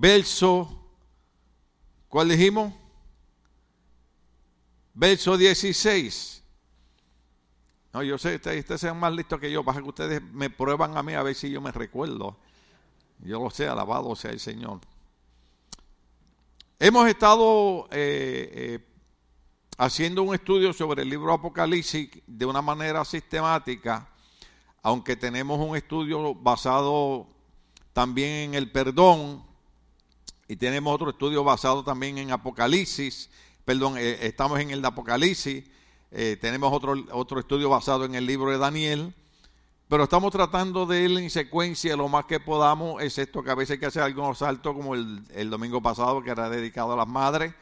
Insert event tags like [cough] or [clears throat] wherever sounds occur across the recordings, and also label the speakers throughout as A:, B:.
A: verso, ¿cuál dijimos? Verso 16. No, yo sé, ustedes, sean más listos que yo, para que ustedes me prueban a mí a ver si yo me recuerdo. Yo lo sé, alabado sea el Señor. Hemos estado eh, eh, haciendo un estudio sobre el libro Apocalipsis de una manera sistemática, aunque tenemos un estudio basado también en el perdón y tenemos otro estudio basado también en Apocalipsis, perdón, eh, estamos en el de Apocalipsis, tenemos otro, otro estudio basado en el libro de Daniel. Pero estamos tratando de ir en secuencia lo más que podamos, excepto que a veces hay que hacer algunos saltos, como el, domingo pasado, que era dedicado a las madres,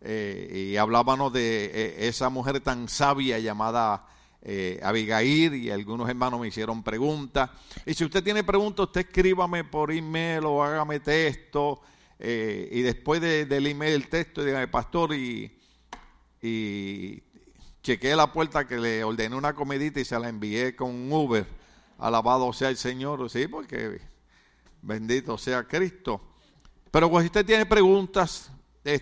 A: eh, y hablábamos de eh, esa mujer tan sabia llamada eh, Abigail, y algunos hermanos me hicieron preguntas. Y si usted tiene preguntas, usted escríbame por email o hágame texto, y después del email el texto, dígame, pastor, y, chequeé la puerta que le ordené una comedita y se la envié con un Uber. Alabado sea el Señor, sí, porque bendito sea Cristo. Pero pues, si usted tiene preguntas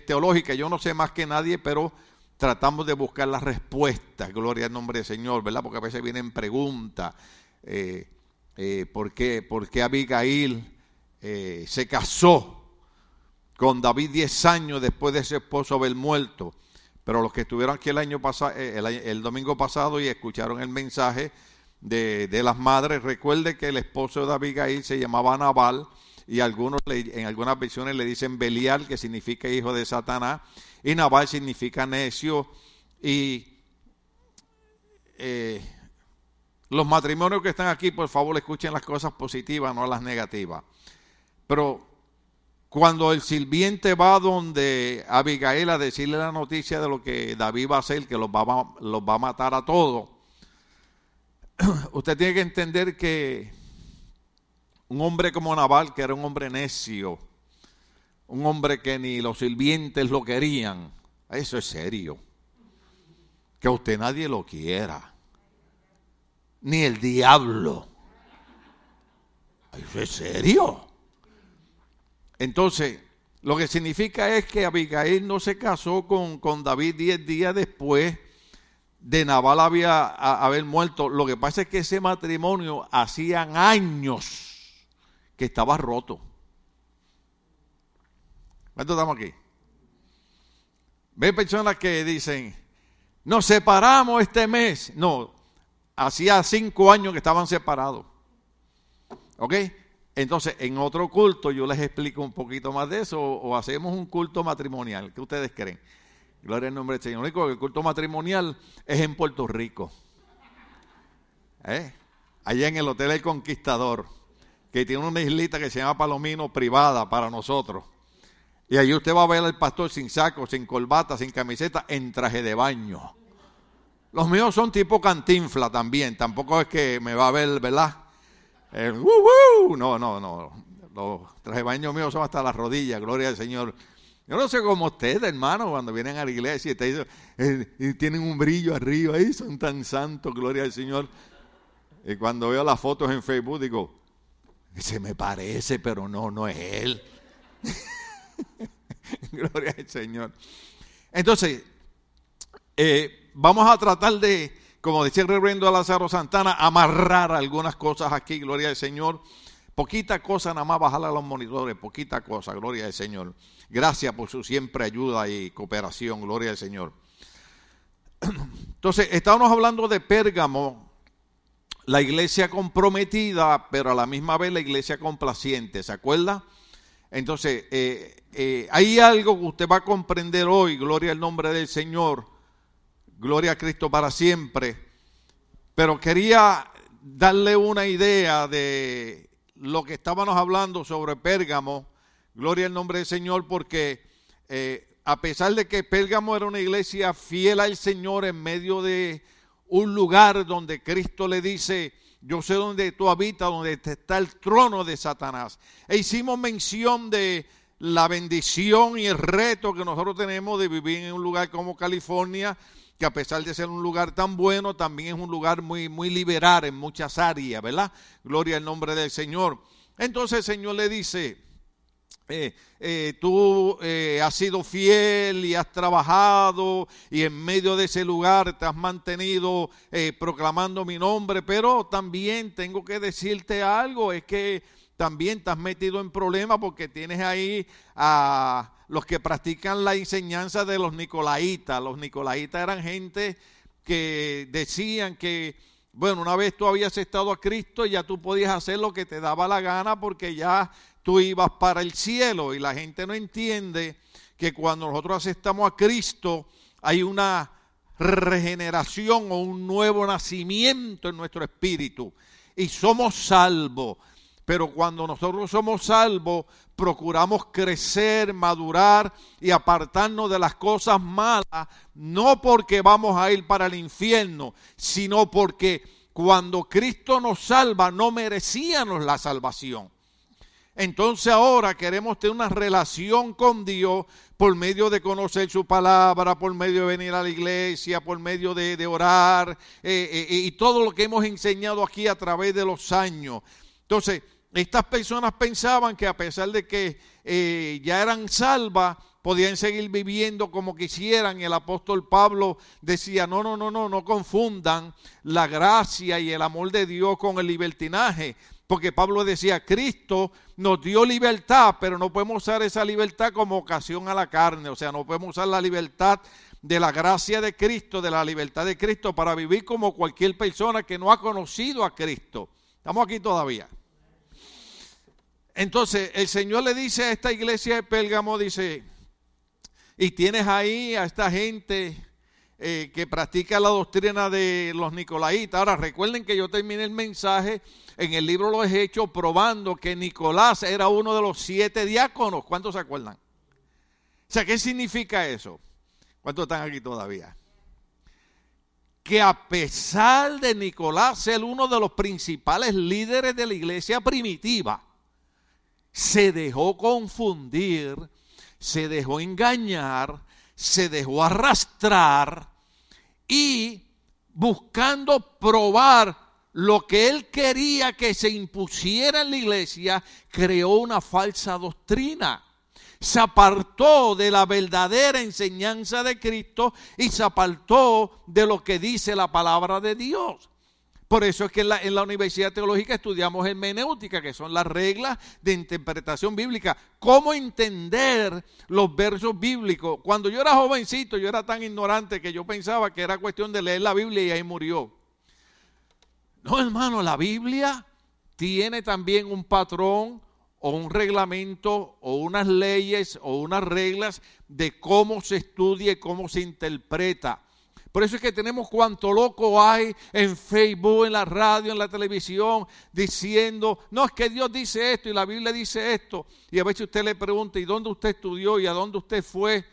A: teológicas, yo no sé más que nadie, pero tratamos de buscar las respuestas, gloria al nombre del Señor, ¿verdad? Porque a veces vienen preguntas, eh, eh, ¿por, qué, ¿por, qué, Abigail eh, se casó con David 10 años después de su esposo haber muerto? Pero los que estuvieron aquí el año pasado, el domingo pasado y escucharon el mensaje, de, las madres. Recuerde que el esposo de Abigail se llamaba Nabal y algunos en algunas versiones le dicen Belial, que significa hijo de Satanás, y Nabal significa necio. Y eh, los matrimonios que están aquí, por favor, escuchen las cosas positivas, no las negativas. Pero cuando el sirviente va donde Abigail a decirle la noticia de lo que David va a hacer, que los va, a matar a todos, [clears throat] usted tiene que entender que un hombre como Naval, que era un hombre necio, un hombre que ni los sirvientes lo querían, eso es serio. Que a usted nadie lo quiera, ni el diablo. Eso es serio. Entonces, lo que significa es que Abigail no se casó con, con David diez días después de Naval había haber muerto. Lo que pasa es que ese matrimonio hacían años que estaba roto. ¿Cuánto estamos aquí? Ve personas que dicen, nos separamos este mes. No, hacía cinco años que estaban separados. ¿Ok? Entonces, en otro culto yo les explico un poquito más de eso o hacemos un culto matrimonial. ¿Qué ustedes creen? Gloria al nombre del Señor. Único que el culto matrimonial es en Puerto Rico. ¿Eh? Allá en el Hotel El Conquistador, que tiene una islita que se llama Palomino privada para nosotros. Y allí usted va a ver al pastor sin saco, sin corbata, sin camiseta, en traje de baño. Los míos son tipo cantinfla también. Tampoco es que me va a ver, ¿verdad? No, no, no. Los baño míos son hasta las rodillas, gloria al Señor. Yo no sé cómo ustedes, hermano, cuando vienen a la iglesia y, eh, tienen un brillo arriba, ahí son tan santos, gloria al Señor. Y cuando veo las fotos en Facebook digo, se me parece, pero no, no es él. [laughs] gloria al Señor. Entonces, eh, vamos a tratar de, como decía el reverendo Lázaro Santana, amarrar algunas cosas aquí, gloria al Señor. Poquita cosa nada más bajar a los monitores, poquita cosa, gloria al Señor. Gracias por su siempre ayuda y cooperación, gloria al Señor. [clears throat] Entonces, estábamos hablando de Pérgamo, la iglesia comprometida, pero a la misma vez la iglesia complaciente, ¿se acuerda? Entonces, eh, eh, hay algo que usted va a comprender hoy, gloria al nombre del Señor, gloria a Cristo para siempre, pero quería darle una idea de lo que estábamos hablando sobre Pérgamo Gloria al nombre del Señor porque eh, a pesar de que Pérgamo era una iglesia fiel al Señor en medio de un lugar donde Cristo le dice, yo sé dónde tú habitas, donde está el trono de Satanás. E hicimos mención de la bendición y el reto que nosotros tenemos de vivir en un lugar como California, que a pesar de ser un lugar tan bueno, también es un lugar muy, muy liberal en muchas áreas, ¿verdad? Gloria al nombre del Señor. Entonces el Señor le dice, eh, eh, tú eh, has sido fiel y has trabajado y en medio de ese lugar te has mantenido proclamando mi nombre, pero también tengo que decirte algo, es que también has metido en problemas porque tienes ahí a los que practican la enseñanza de los nicolaitas. Los nicolaitas eran gente que decían que, bueno, una vez tú habías estado a Cristo, ya tú podías hacer lo que te daba la gana porque ya tú ibas para el cielo y la gente no entiende que cuando nosotros aceptamos a Cristo hay una regeneración o un nuevo nacimiento en nuestro espíritu y somos salvos. Pero cuando nosotros somos salvos, procuramos crecer, madurar y apartarnos de las cosas malas, no porque vamos a ir para el infierno, sino porque cuando Cristo nos salva no merecíamos la salvación. Entonces ahora queremos tener una relación con Dios por medio de conocer su palabra, por medio de venir a la iglesia, por medio de, orar eh, eh, y todo lo que hemos enseñado aquí a través de los años. Entonces, estas personas pensaban que a pesar de que eh, ya eran salvas, podían seguir viviendo como quisieran. El apóstol Pablo decía, no, no, no, no, no confundan la gracia y el amor de Dios con el libertinaje. Porque Pablo decía, Cristo nos dio libertad, pero no podemos usar esa libertad como ocasión a la carne. O sea, no podemos usar la libertad de la gracia de Cristo, de la libertad de Cristo, para vivir como cualquier persona que no ha conocido a Cristo. Estamos aquí todavía. Entonces, el Señor le dice a esta iglesia de Pérgamo, dice, y tienes ahí a esta gente eh, que practica la doctrina de los nicolaitas. Ahora, recuerden que yo terminé el mensaje en el libro Los Hechos probando que Nicolás era uno de los siete diáconos. ¿Cuántos se acuerdan? O sea, ¿qué significa eso? ¿Cuántos están aquí todavía? Que a pesar de Nicolás ser uno de los principales líderes de la iglesia primitiva, se dejó confundir, se dejó engañar, se dejó arrastrar y buscando probar lo que él quería que se impusiera en la iglesia, creó una falsa doctrina. Se apartó de la verdadera enseñanza de Cristo y se apartó de lo que dice la palabra de Dios. Por eso es que en la, Universidad Teológica estudiamos hermenéutica, que son las reglas de interpretación bíblica. Cómo entender los versos bíblicos. Cuando yo era jovencito, yo era tan ignorante que yo pensaba que era cuestión de leer la Biblia y ahí murió. No, hermano, la Biblia tiene también un patrón o un reglamento o unas leyes o unas reglas de cómo se estudia y cómo se interpreta. Por eso es que tenemos cuanto loco hay en Facebook, en la radio, en la televisión, diciendo, no, es que Dios dice esto y la Biblia dice esto. Y a veces usted le pregunta, ¿y dónde usted estudió y a dónde usted fue?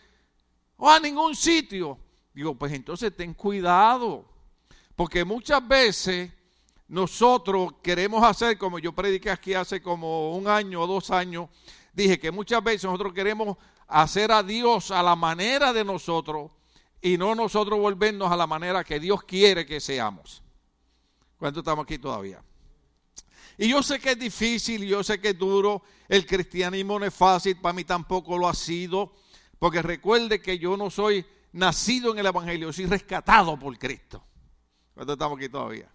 A: O a ningún sitio. Digo, pues entonces ten cuidado. Porque muchas veces nosotros queremos hacer, como yo prediqué aquí hace como un año o dos años, dije que muchas veces nosotros queremos hacer a Dios a la manera de nosotros y no nosotros volvernos a la manera que Dios quiere que seamos. ¿Cuánto estamos aquí todavía? Y yo sé que es difícil, yo sé que es duro, el cristianismo no es fácil, para mí tampoco lo ha sido, porque recuerde que yo no soy nacido en el Evangelio, soy rescatado por Cristo. ¿Cuánto estamos aquí todavía?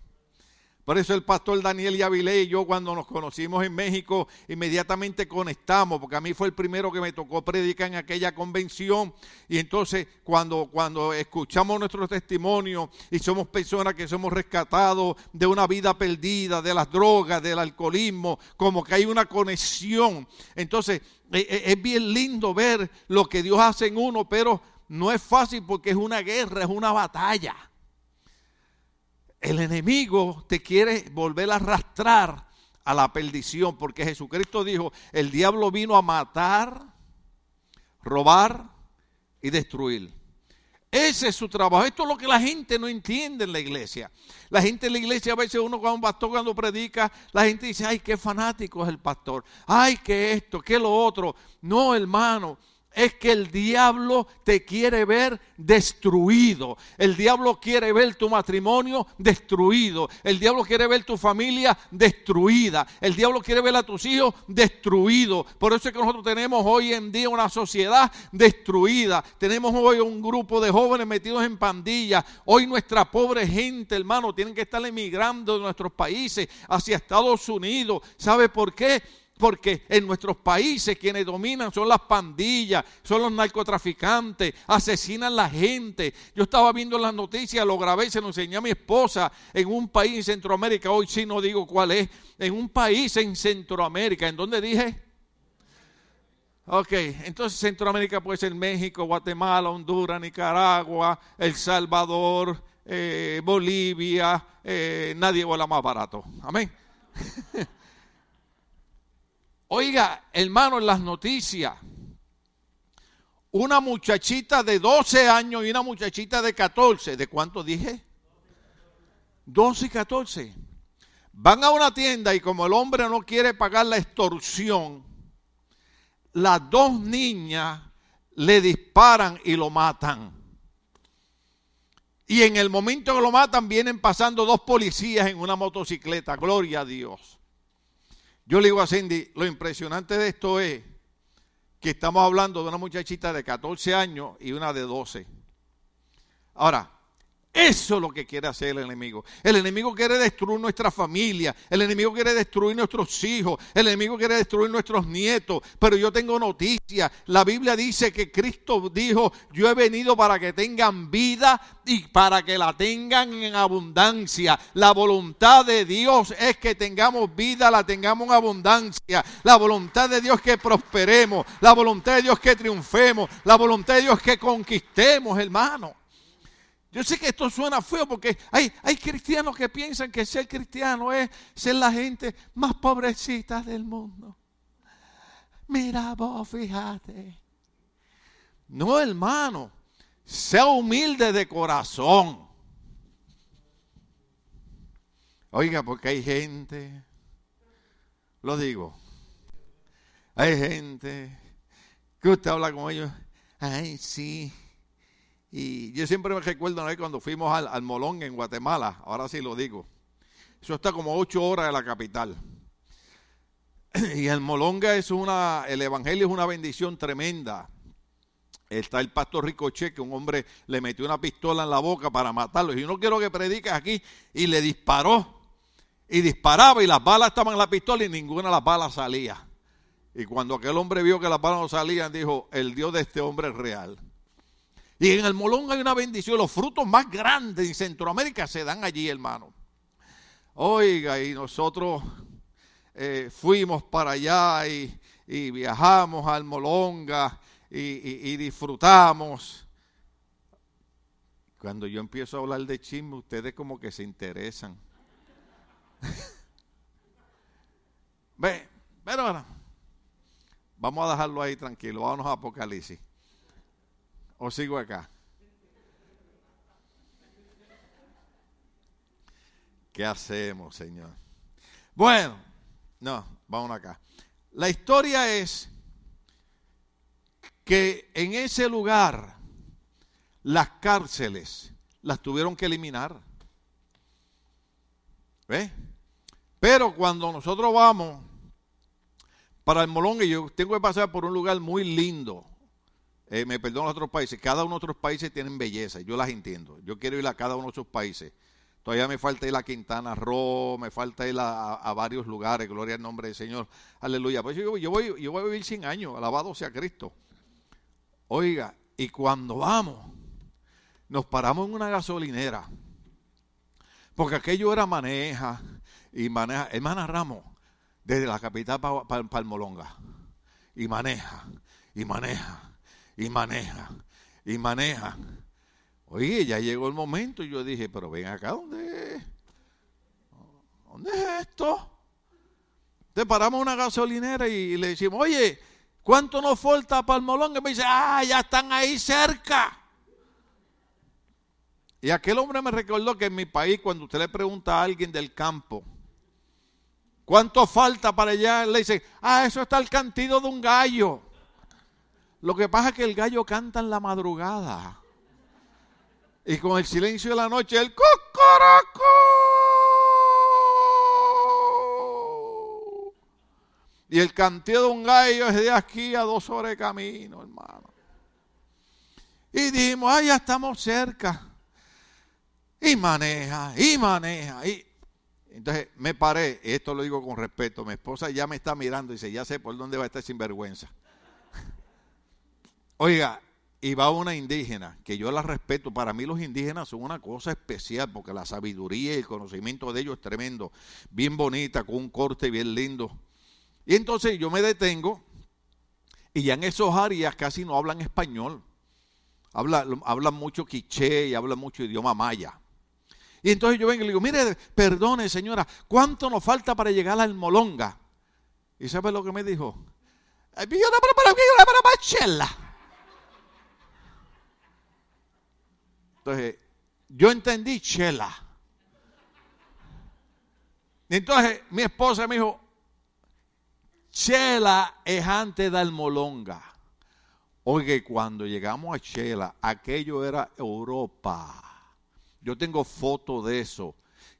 A: Por eso el pastor Daniel Yavilé y yo cuando nos conocimos en México inmediatamente conectamos, porque a mí fue el primero que me tocó predicar en aquella convención. Y entonces cuando, cuando escuchamos nuestro testimonio y somos personas que somos rescatados de una vida perdida, de las drogas, del alcoholismo, como que hay una conexión. Entonces e, e, es bien lindo ver lo que Dios hace en uno, pero no es fácil porque es una guerra, es una batalla el enemigo te quiere volver a arrastrar a la perdición, porque Jesucristo dijo, el diablo vino a matar, robar y destruir. Ese es su trabajo. Esto es lo que la gente no entiende en la iglesia. La gente en la iglesia, a veces uno cuando un pastor cuando predica, la gente dice, ay, qué fanático es el pastor. Ay, qué esto, qué lo otro. No, hermano, es que el diablo te quiere ver destruido. El diablo quiere ver tu matrimonio destruido. El diablo quiere ver tu familia destruida. El diablo quiere ver a tus hijos destruidos. Por eso es que nosotros tenemos hoy en día una sociedad destruida. Tenemos hoy un grupo de jóvenes metidos en pandillas. Hoy nuestra pobre gente, hermano, tienen que estar emigrando de nuestros países hacia Estados Unidos. ¿Sabe por qué? Porque en nuestros países quienes dominan son las pandillas, son los narcotraficantes, asesinan la gente. Yo estaba viendo las noticias, lo grabé, se lo enseñé a mi esposa en un país en Centroamérica, hoy sí no digo cuál es, en un país en Centroamérica, ¿en dónde dije? Ok, entonces Centroamérica puede ser México, Guatemala, Honduras, Nicaragua, El Salvador, eh, Bolivia, eh, nadie vuela más barato. Amén. [laughs] Oiga, hermano, en las noticias, una muchachita de 12 años y una muchachita de 14, ¿de cuánto dije? 12 y 14. Van a una tienda y como el hombre no quiere pagar la extorsión, las dos niñas le disparan y lo matan. Y en el momento que lo matan vienen pasando dos policías en una motocicleta. Gloria a Dios. Yo le digo a Cindy, lo impresionante de esto es que estamos hablando de una muchachita de 14 años y una de 12. Ahora, eso es lo que quiere hacer el enemigo. El enemigo quiere destruir nuestra familia. El enemigo quiere destruir nuestros hijos. El enemigo quiere destruir nuestros nietos. Pero yo tengo noticia. La Biblia dice que Cristo dijo, yo he venido para que tengan vida y para que la tengan en abundancia. La voluntad de Dios es que tengamos vida, la tengamos en abundancia. La voluntad de Dios es que prosperemos. La voluntad de Dios es que triunfemos. La voluntad de Dios es que conquistemos, hermano. Yo sé que esto suena feo porque hay, hay cristianos que piensan que ser cristiano es ser la gente más pobrecita del mundo. Mira vos, fíjate. No, hermano, sea humilde de corazón. Oiga, porque hay gente, lo digo, hay gente que usted habla con ellos, ay, sí, y yo siempre me recuerdo una vez cuando fuimos al, Molón en Guatemala, ahora sí lo digo. Eso está como ocho horas de la capital. [clears throat] Y el Molonga es una, el Evangelio es una bendición tremenda. Está el pastor Ricochet, que un hombre le metió una pistola en la boca para matarlo. Y yo no quiero que prediques aquí. Y le disparó. Y disparaba y las balas estaban en la pistola y ninguna de las balas salía. Y cuando aquel hombre vio que las balas no salían, dijo, el Dios de este hombre es real. Y en el Molón hay una bendición. Los frutos más grandes en Centroamérica se dan allí, hermano. Oiga, y nosotros eh, fuimos para allá y, viajamos al Molonga y, disfrutamos. Cuando yo empiezo a hablar de chisme, ustedes como que se interesan. [laughs] Ve, pero vamos a dejarlo ahí tranquilo. Vámonos a Apocalipsis. ¿O sigo acá? ¿Qué hacemos, Señor? Bueno, no, vamos acá. La historia es que en ese lugar las cárceles las tuvieron que eliminar. ¿Ve? Pero cuando nosotros vamos para el Molongue, yo tengo que pasar por un lugar muy lindo, eh, me perdono otros países, cada uno de otros países tienen belleza, yo las entiendo. Yo quiero ir a cada uno de esos países. Todavía me falta ir a Quintana Roo, me falta ir a, varios lugares, gloria al nombre del Señor, aleluya. Pues yo, yo, voy, yo voy a vivir 100 años, alabado sea Cristo. Oiga, y cuando vamos, nos paramos en una gasolinera, porque aquello era maneja, y maneja, hermana Ramos, desde la capital para Palmolonga, y maneja, y maneja y maneja, y maneja. Oye, ya llegó el momento y yo dije, pero ven acá, ¿dónde es? ¿Dónde es esto? Te paramos una gasolinera y le decimos, oye, ¿cuánto nos falta para el molón? Y me dice, ah, ya están ahí cerca. Y aquel hombre me recordó que en mi país, cuando usted le pregunta a alguien del campo, ¿cuánto falta para allá? Le dice, ah, eso está el cantido de un gallo. Lo que pasa es que el gallo canta en la madrugada. Y con el silencio de la noche, el cocoroco. Y el canteo de un gallo es de aquí a dos horas de camino, hermano. Y dijimos, ah, ya estamos cerca. Y maneja, y maneja. Y... Entonces me paré, esto lo digo con respeto, mi esposa ya me está mirando y dice, ya sé por dónde va a estar sinvergüenza. Oiga, y va una indígena, que yo la respeto, para mí los indígenas son una cosa especial, porque la sabiduría y el conocimiento de ellos es tremendo, bien bonita, con un corte bien lindo. Y entonces yo me detengo y ya en esos áreas casi no hablan español. Hablan, mucho quiché y hablan mucho idioma maya. Y entonces yo vengo y le digo, mire, perdone señora, ¿cuánto nos falta para llegar al Molonga? ¿Y sabe lo que me dijo? Entonces, yo entendí chela. Entonces mi esposa me dijo, Chela es antes de Almolonga. Oye, cuando llegamos a Chela, aquello era Europa. Yo tengo fotos de eso.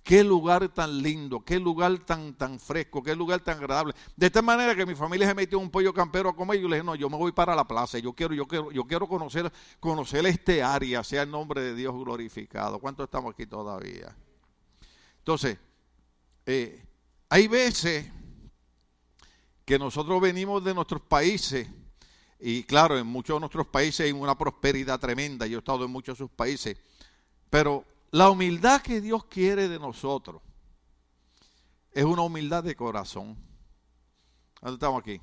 A: Qué lugar tan lindo, qué lugar tan, tan fresco, qué lugar tan agradable. De esta manera que mi familia se metió un pollo campero a comer yo le dije, no, yo me voy para la plaza, yo quiero, yo quiero, yo quiero conocer, conocer este área, sea el nombre de Dios glorificado. ¿Cuántos estamos aquí todavía? Entonces, eh, hay veces que nosotros venimos de nuestros países, y claro, en muchos de nuestros países hay una prosperidad tremenda, yo he estado en muchos de sus países, pero la humildad que Dios quiere de nosotros es una humildad de corazón. ¿Dónde estamos aquí?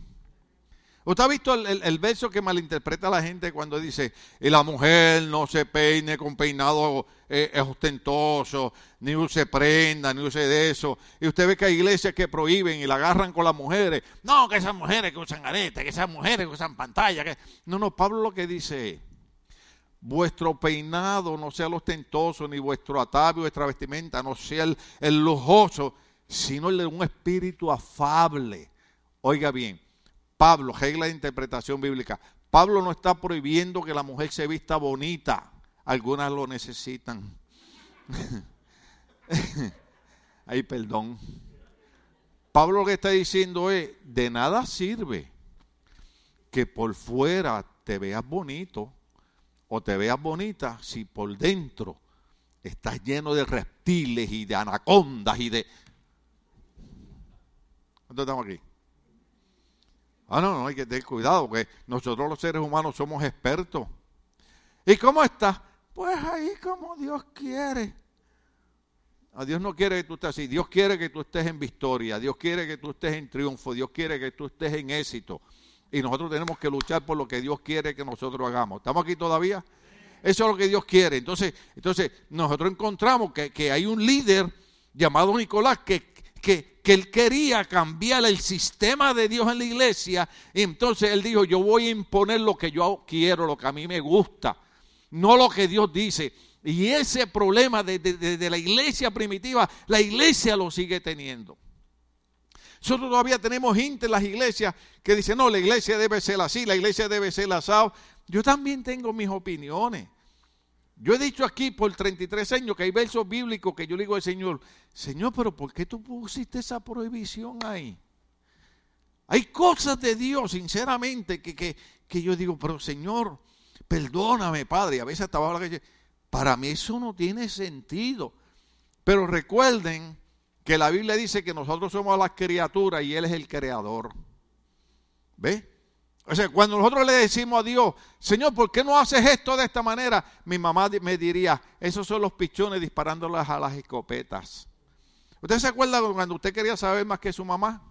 A: ¿Usted ha visto el, verso que malinterpreta la gente cuando dice, y la mujer no se peine con peinado eh, ostentoso, ni use prenda, ni use de eso? Y usted ve que hay iglesias que prohíben y la agarran con las mujeres. No, que esas mujeres que usan aretes, que esas mujeres que usan pantalla. Que... No, no, Pablo lo que dice vuestro peinado no sea el ostentoso, ni vuestro atavio, vuestra vestimenta no sea el, el lujoso, sino el de un espíritu afable. Oiga bien, Pablo, regla de interpretación bíblica, Pablo no está prohibiendo que la mujer se vista bonita, algunas lo necesitan. [laughs] Ay, perdón. Pablo lo que está diciendo es, de nada sirve que por fuera te veas bonito o te veas bonita si por dentro estás lleno de reptiles y de anacondas y de... ¿Dónde estamos aquí? Ah, no, no, hay que tener cuidado, porque nosotros los seres humanos somos expertos. ¿Y cómo está? Pues ahí como Dios quiere. A Dios no quiere que tú estés así. Dios quiere que tú estés en victoria. Dios quiere que tú estés en triunfo. Dios quiere que tú estés en éxito. Y nosotros tenemos que luchar por lo que Dios quiere que nosotros hagamos. ¿Estamos aquí todavía? Eso es lo que Dios quiere. Entonces, entonces nosotros encontramos que, que hay un líder llamado Nicolás que que, él quería cambiar el sistema de Dios en la iglesia. Entonces él dijo, yo voy a imponer lo que yo quiero, lo que a mí me gusta, no lo que Dios dice. Y ese problema de, la iglesia primitiva, la iglesia lo sigue teniendo. Nosotros todavía tenemos gente en las iglesias que dicen, no, la iglesia debe ser así, la iglesia debe ser asado. Yo también tengo mis opiniones. Yo he dicho aquí por 33 años que hay versos bíblicos que yo le digo al Señor, Señor, pero ¿por qué tú pusiste esa prohibición ahí? Hay cosas de Dios, sinceramente, que, que, yo digo, pero Señor, perdóname, Padre. A veces estaba la que para mí eso no tiene sentido. Pero recuerden que la Biblia dice que nosotros somos las criaturas y Él es el creador. ¿Ve? O sea, cuando nosotros le decimos a Dios, Señor, ¿por qué no haces esto de esta manera? Mi mamá me diría, esos son los pichones disparándolas a las escopetas. ¿Usted se acuerda cuando usted quería saber más que su mamá?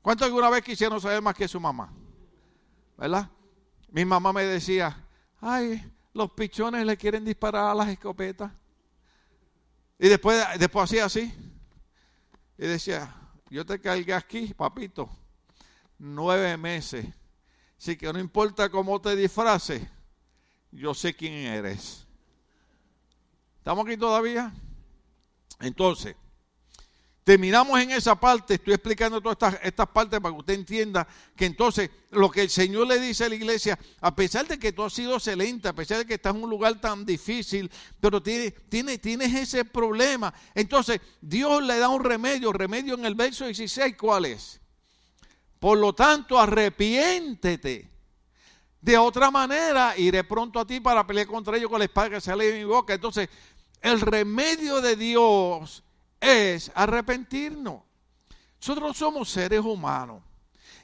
A: ¿Cuántos alguna vez quisieron saber más que su mamá? ¿Verdad? Mi mamá me decía, ay, los pichones le quieren disparar a las escopetas. Y después, después hacía así. Y decía, yo te cargué aquí, papito, nueve meses Así que no importa cómo te disfraces, yo sé quién eres. ¿Estamos aquí todavía? Entonces, Terminamos en esa parte, estoy explicando todas estas, estas, partes para que usted entienda que entonces lo que el Señor le dice a la iglesia, a pesar de que tú has sido excelente, a pesar de que estás en un lugar tan difícil, pero tiene, tiene, tienes ese problema, entonces Dios le da un remedio, remedio en el verso 16, ¿cuál es? Por lo tanto, arrepiéntete. De otra manera, iré pronto a ti para pelear contra ellos con la espada que sale de mi boca. Entonces, el remedio de Dios es arrepentirnos. Nosotros somos seres humanos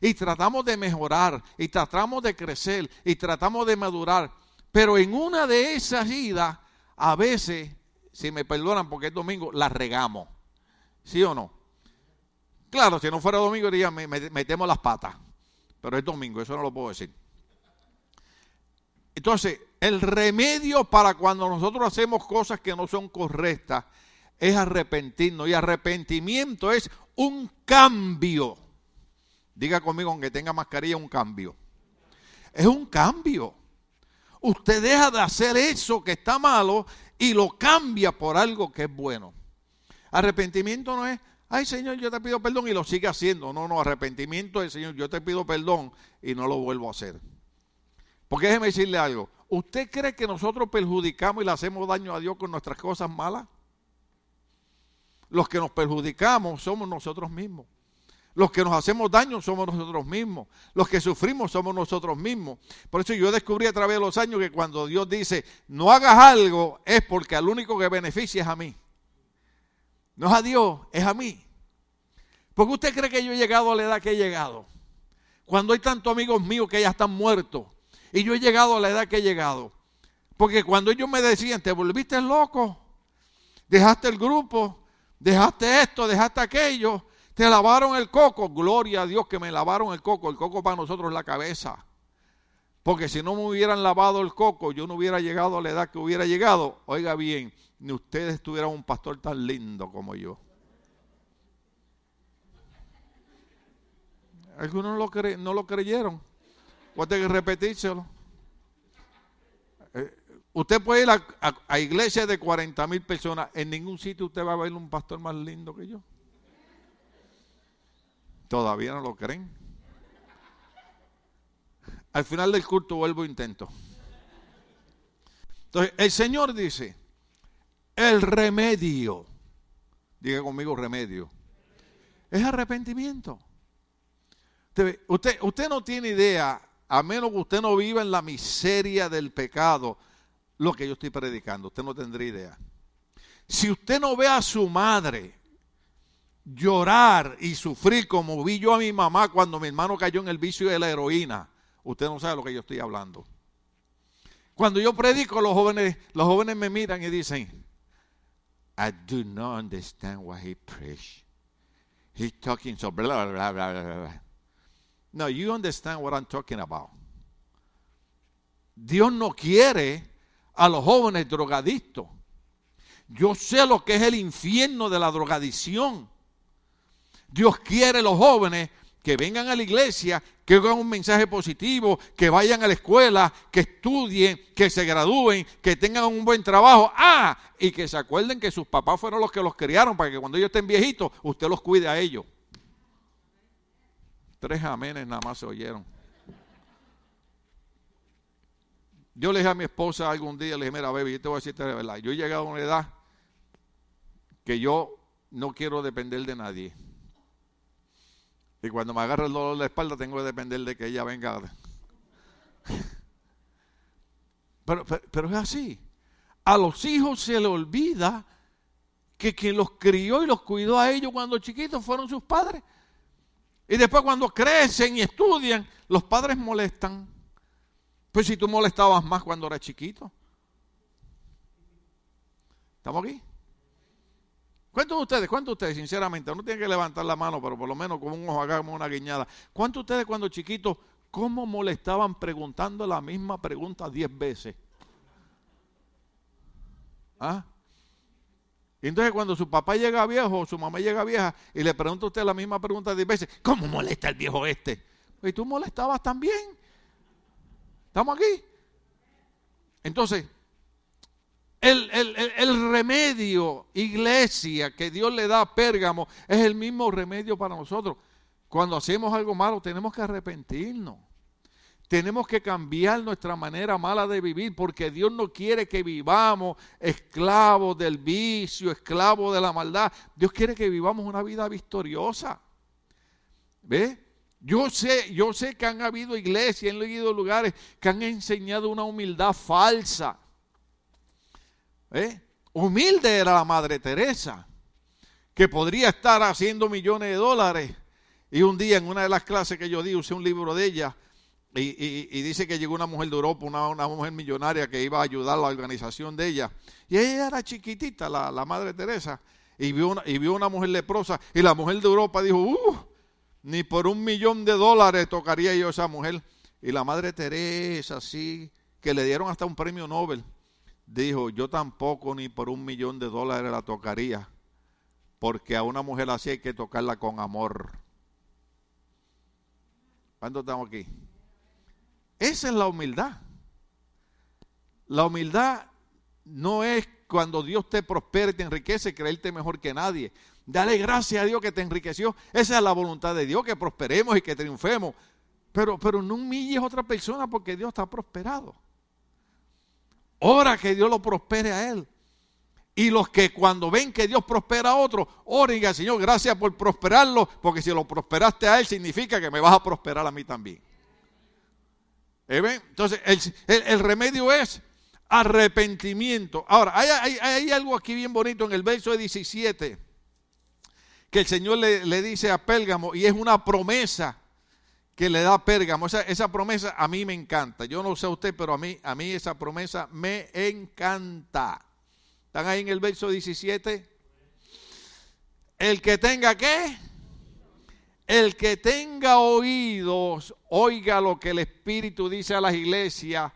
A: y tratamos de mejorar y tratamos de crecer y tratamos de madurar. Pero en una de esas idas, a veces, si me perdonan porque es domingo, la regamos. ¿Sí o no? Claro, si no fuera domingo diría, me, metemos las patas. Pero es domingo, eso no lo puedo decir. Entonces, el remedio para cuando nosotros hacemos cosas que no son correctas es arrepentirnos. Y arrepentimiento es un cambio. Diga conmigo, aunque tenga mascarilla, un cambio. Es un cambio. Usted deja de hacer eso que está malo y lo cambia por algo que es bueno. Arrepentimiento no es, ay Señor, yo te pido perdón y lo sigue haciendo. No, no, arrepentimiento es, Señor, yo te pido perdón y no lo vuelvo a hacer. Porque déjeme decirle algo. ¿Usted cree que nosotros perjudicamos y le hacemos daño a Dios con nuestras cosas malas? Los que nos perjudicamos somos nosotros mismos. Los que nos hacemos daño somos nosotros mismos. Los que sufrimos somos nosotros mismos. Por eso yo descubrí a través de los años que cuando Dios dice, no hagas algo, es porque al único que beneficia es a mí. No es a Dios, es a mí. Porque usted cree que yo he llegado a la edad que he llegado. Cuando hay tantos amigos míos que ya están muertos. Y yo he llegado a la edad que he llegado. Porque cuando ellos me decían, te volviste loco, dejaste el grupo, dejaste esto, dejaste aquello, te lavaron el coco. Gloria a Dios que me lavaron el coco. El coco para nosotros es la cabeza. Porque si no me hubieran lavado el coco, yo no hubiera llegado a la edad que hubiera llegado. Oiga bien, ni ustedes tuvieran un pastor tan lindo como yo. Algunos no lo, creyeron. Voy a que repetírselo. Eh, Usted puede ir a, iglesias de 40 mil personas. En ningún sitio usted va a ver un pastor más lindo que yo. Todavía no lo creen. Al final del culto vuelvo e intento. Entonces, el Señor dice, el remedio, diga conmigo remedio, es arrepentimiento. Usted, usted no tiene idea, a menos que usted no viva en la miseria del pecado, lo que yo estoy predicando. Usted no tendría idea. Si usted no ve a su madre llorar y sufrir como vi yo a mi mamá cuando mi hermano cayó en el vicio de la heroína, usted no sabe lo que yo estoy hablando. Cuando yo predico, los jóvenes, los jóvenes me miran y dicen, I do not understand what he preached. He's talking so blah, blah, blah, blah. No, you understand what I'm talking about. Dios no quiere a los jóvenes drogadictos. Yo sé lo que es el infierno de la drogadicción. Dios quiere a los jóvenes que vengan a la iglesia, que hagan un mensaje positivo, que vayan a la escuela, que estudien, que se gradúen, que tengan un buen trabajo. Ah, y que se acuerden que sus papás fueron los que los criaron para que cuando ellos estén viejitos, usted los cuide a ellos. Tres amenes nada más se oyeron. Yo le dije a mi esposa algún día, le dije, mira, baby, yo te voy a decir de verdad. Yo he llegado a una edad que yo no quiero depender de nadie. Y cuando me agarra el dolor de la espalda, tengo que depender de que ella venga. [laughs] Pero, pero, es así. A los hijos se le olvida que quien los crió y los cuidó a ellos cuando chiquitos fueron sus padres. Y después cuando crecen y estudian, los padres molestan. Pues si tú molestabas más cuando eras chiquito. ¿Estamos aquí? ¿Cuántos de ustedes, cuántos de ustedes, sinceramente, no tienen que levantar la mano, pero por lo menos como un ojo hagamos una guiñada. ¿Cuántos de ustedes cuando chiquitos, cómo molestaban preguntando la misma pregunta diez veces? ¿Ah? Entonces cuando su papá llega viejo o su mamá llega vieja y le pregunta a usted la misma pregunta diez veces, ¿cómo molesta el viejo este? Y tú molestabas también. ¿Estamos aquí? Entonces, el, el, remedio, iglesia, que Dios le da a Pérgamo, es el mismo remedio para nosotros. Cuando hacemos algo malo, tenemos que arrepentirnos. Tenemos que cambiar nuestra manera mala de vivir porque Dios no quiere que vivamos esclavos del vicio, esclavos de la maldad. Dios quiere que vivamos una vida victoriosa. ¿Ve? Yo sé, yo sé que han habido iglesias, han leído lugares que han enseñado una humildad falsa. ¿Ve? Humilde era la Madre Teresa, que podría estar haciendo millones de dólares. Y un día en una de las clases que yo di, usé un libro de ella y, dice que llegó una mujer de Europa, una, mujer millonaria que iba a ayudar a la organización de ella. Y ella era chiquitita, la, Madre Teresa, y vio, una, y vio una mujer leprosa. Y la mujer de Europa dijo, uh, ni por un millón de dólares tocaría yo a esa mujer. Y la Madre Teresa, sí, que le dieron hasta un premio Nobel, dijo, yo tampoco ni por un millón de dólares la tocaría, porque a una mujer así hay que tocarla con amor. ¿Cuándo estamos aquí? Esa es la humildad. La humildad no es cuando Dios te prospera y te enriquece, creerte mejor que nadie. Dale gracias a Dios que te enriqueció. Esa es la voluntad de Dios, que prosperemos y que triunfemos. Pero, pero no humilles a otra persona porque Dios está prosperado. Ora que Dios lo prospere a él. Y los que cuando ven que Dios prospera a otro, oren al Señor, gracias por prosperarlo, porque si lo prosperaste a él significa que me vas a prosperar a mí también. Entonces, el, remedio es arrepentimiento. Ahora, hay, algo aquí bien bonito en el verso 17 que el Señor le, dice a Pérgamo y es una promesa que le da Pérgamo. Esa, esa, promesa a mí me encanta. Yo no sé a usted, pero a mí, a mí esa promesa me encanta. ¿Están ahí en el verso 17? El que tenga qué? El que tenga oídos, oiga lo que el Espíritu dice a las iglesias.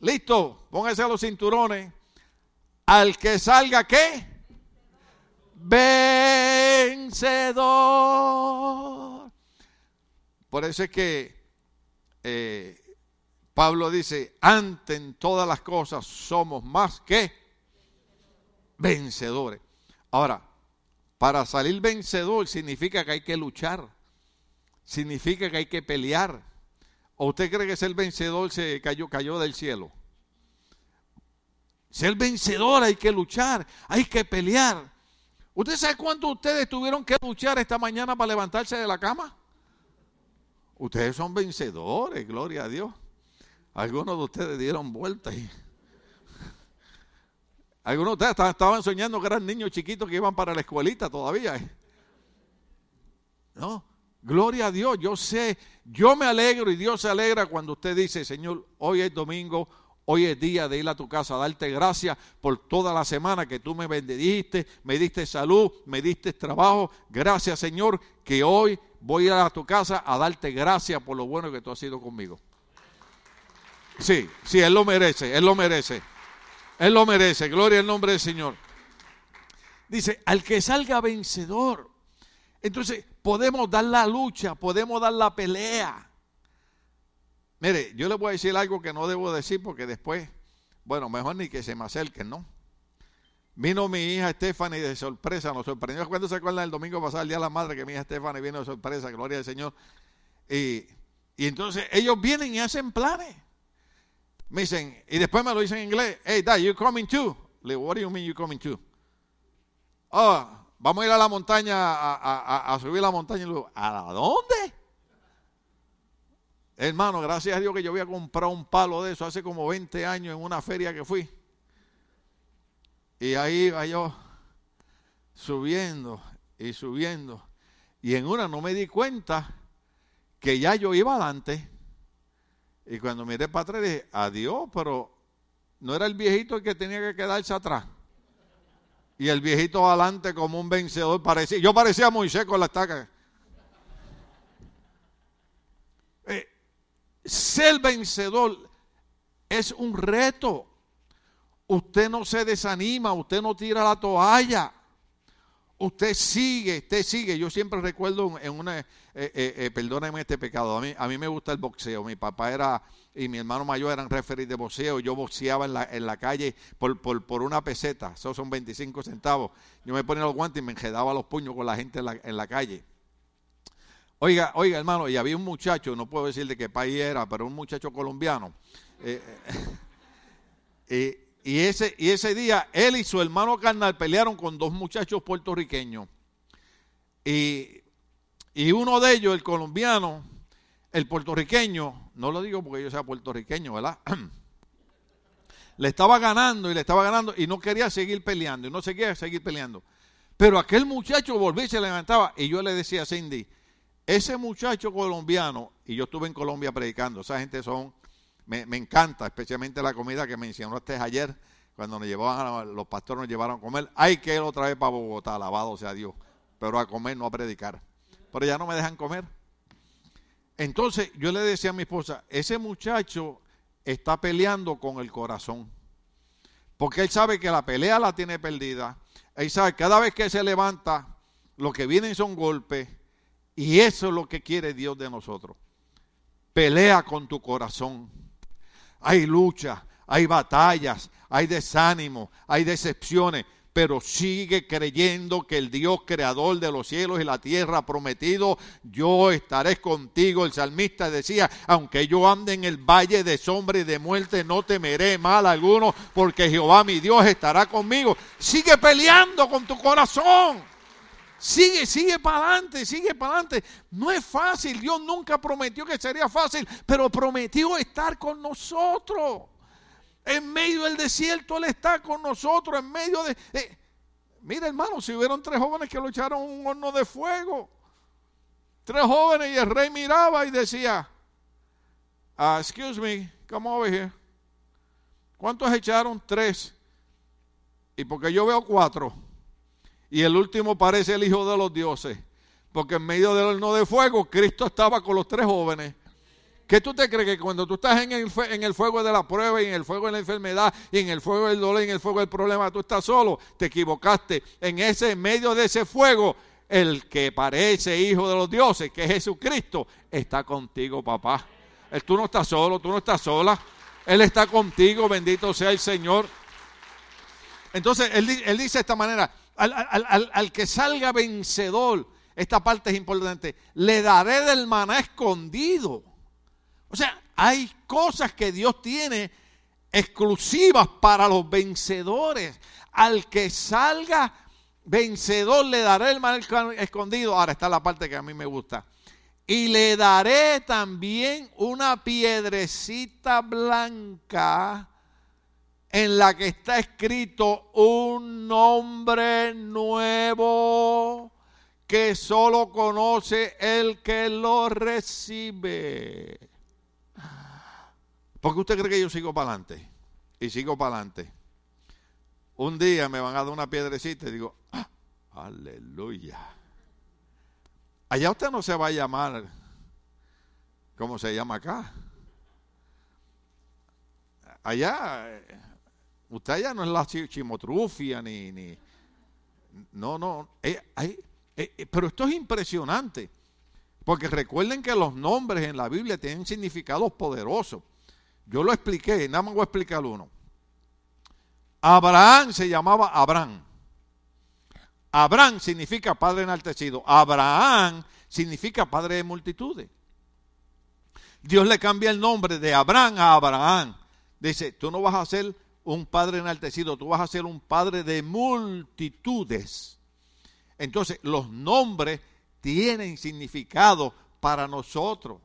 A: Listo, póngase a los cinturones. Al que salga, ¿qué? Vencedor. Por eso es que eh, Pablo dice, ante en todas las cosas somos más que vencedores. Ahora, para salir vencedor significa que hay que luchar, significa que hay que pelear. ¿O usted cree que ser vencedor se cayó, cayó del cielo? Ser vencedor hay que luchar, hay que pelear. ¿Usted sabe cuántos de ustedes tuvieron que luchar esta mañana para levantarse de la cama? Ustedes son vencedores, gloria a Dios. Algunos de ustedes dieron vuelta y [laughs] algunos de ustedes estaban soñando que eran niños chiquitos que iban para la escuelita todavía. ¿eh? No, gloria a Dios, yo sé, yo me alegro y Dios se alegra cuando usted dice, Señor, hoy es domingo, hoy es día de ir a tu casa a darte gracias por toda la semana que tú me bendijiste, me diste salud, me diste trabajo. Gracias, Señor, que hoy voy a ir a tu casa a darte gracias por lo bueno que tú has sido conmigo. Sí, sí, Él lo merece, Él lo merece. Él lo merece, gloria al nombre del Señor. Dice, al que salga vencedor. Entonces, podemos dar la lucha, podemos dar la pelea. Mire, yo le voy a decir algo que no debo decir porque después, bueno, mejor ni que se me acerquen, ¿no? Vino mi hija Stephanie de sorpresa, nos sorprendió. cuando se acuerdan el domingo pasado, el día de la madre, que mi hija Stephanie vino de sorpresa, gloria al Señor? Y, y entonces ellos vienen y hacen planes. Me dicen, y después me lo dicen en inglés, hey, Dad, you coming too? Le digo, what do you mean you coming too? Oh, vamos a ir a la montaña, a, subir la montaña. Y digo, ¿a dónde? Hermano, gracias a Dios que yo había comprado un palo de eso hace como 20 años en una feria que fui. Y ahí iba yo subiendo y subiendo. Y en una no me di cuenta que ya yo iba adelante. Y cuando miré para atrás dije, adiós, pero no era el viejito el que tenía que quedarse atrás. Y el viejito adelante como un vencedor parecía. Yo parecía Moisés con la estaca. Ser vencedor es un reto. Usted no se desanima, usted no tira la toalla. usted sigue, usted sigue. Yo siempre recuerdo en una, eh, eh, eh, perdónenme este pecado, a mí, a mí me gusta el boxeo. Mi papá era y mi hermano mayor eran referees de boxeo. Yo boxeaba en la, en la calle por, por, por, una peseta, esos son 25 centavos. Yo me ponía los guantes y me enjedaba los puños con la gente en la, en la calle. Oiga, oiga, hermano, y había un muchacho, no puedo decir de qué país era, pero un muchacho colombiano. Eh, [laughs] eh, y, ese, y ese día él y su hermano carnal pelearon con dos muchachos puertorriqueños. Y, y uno de ellos, el colombiano, el puertorriqueño, no lo digo porque yo sea puertorriqueño, ¿verdad? [clears throat] le estaba ganando y le estaba ganando y no quería seguir peleando y no quería seguir peleando. Pero aquel muchacho volvía y se levantaba y yo le decía a Cindy, ese muchacho colombiano, y yo estuve en Colombia predicando, esa gente son, me, encanta, especialmente la comida que mencionaste ayer, cuando nos llevaban, los pastores nos llevaron a comer, hay que ir otra vez para Bogotá, alabado sea Dios, pero a comer, no a predicar. Pero ya no me dejan comer. Entonces yo le decía a mi esposa, ese muchacho está peleando con el corazón, porque él sabe que la pelea la tiene perdida, él sabe que cada vez que se levanta, lo que vienen son golpes, y eso es lo que quiere Dios de nosotros. Pelea con tu corazón. Hay lucha, hay batallas, hay desánimo, hay decepciones, pero sigue creyendo que el Dios creador de los cielos y la tierra ha prometido, yo estaré contigo. El salmista decía, aunque yo ande en el valle de sombra y de muerte, no temeré mal alguno, porque Jehová mi Dios estará conmigo. Sigue peleando con tu corazón. Sigue, sigue para adelante, sigue para adelante. No es fácil, Dios nunca prometió que sería fácil, pero prometió estar con nosotros. En medio del desierto Él está con nosotros, en medio de... Eh, mira hermano, si hubieron tres jóvenes que lo echaron un horno de fuego. Tres jóvenes y el rey miraba y decía, uh, excuse me, come over here. ¿Cuántos echaron? Tres. ¿Y porque yo veo cuatro? Y el último parece el Hijo de los dioses. Porque en medio del horno de fuego, Cristo estaba con los tres jóvenes. ¿Qué tú te crees que cuando tú estás en el, fuego de la prueba y en el fuego de la enfermedad y en el fuego del dolor y en el fuego del problema, tú estás solo? Te equivocaste. En ese en medio de ese fuego, el que parece hijo de los dioses, que es Jesucristo, está contigo, papá. Tú no estás solo, tú no estás sola. Él está contigo, bendito sea el Señor. Entonces, él, él dice de esta manera, al, que salga vencedor, esta parte es importante, le daré del maná escondido. O sea, hay cosas que Dios tiene exclusivas para los vencedores. Al que salga vencedor le daré el maná escondido. Ahora está la parte que a mí me gusta. Y le daré también una piedrecita blanca en la que está escrito un nombre nuevo que solo conoce el que lo recibe. ¿Por qué usted cree que yo sigo para adelante? Y sigo para adelante. Un día me van a dar una piedrecita y digo, ah, aleluya. Allá usted no se va a llamar como se llama acá. Allá Usted ya no es la chimotrufia ni, ni no, no. Eh, eh, eh, pero esto es impresionante. Porque recuerden que los nombres en la Biblia tienen significados poderosos. Yo lo expliqué, nada más voy a explicar uno. Abraham se llamaba Abraham. Abraham significa padre enaltecido. Abraham significa padre de multitudes. Dios le cambia el nombre de Abraham a Abraham. Dice, tú no vas a ser un padre enaltecido, tú vas a ser un padre de multitudes. Entonces, los nombres tienen significado para nosotros.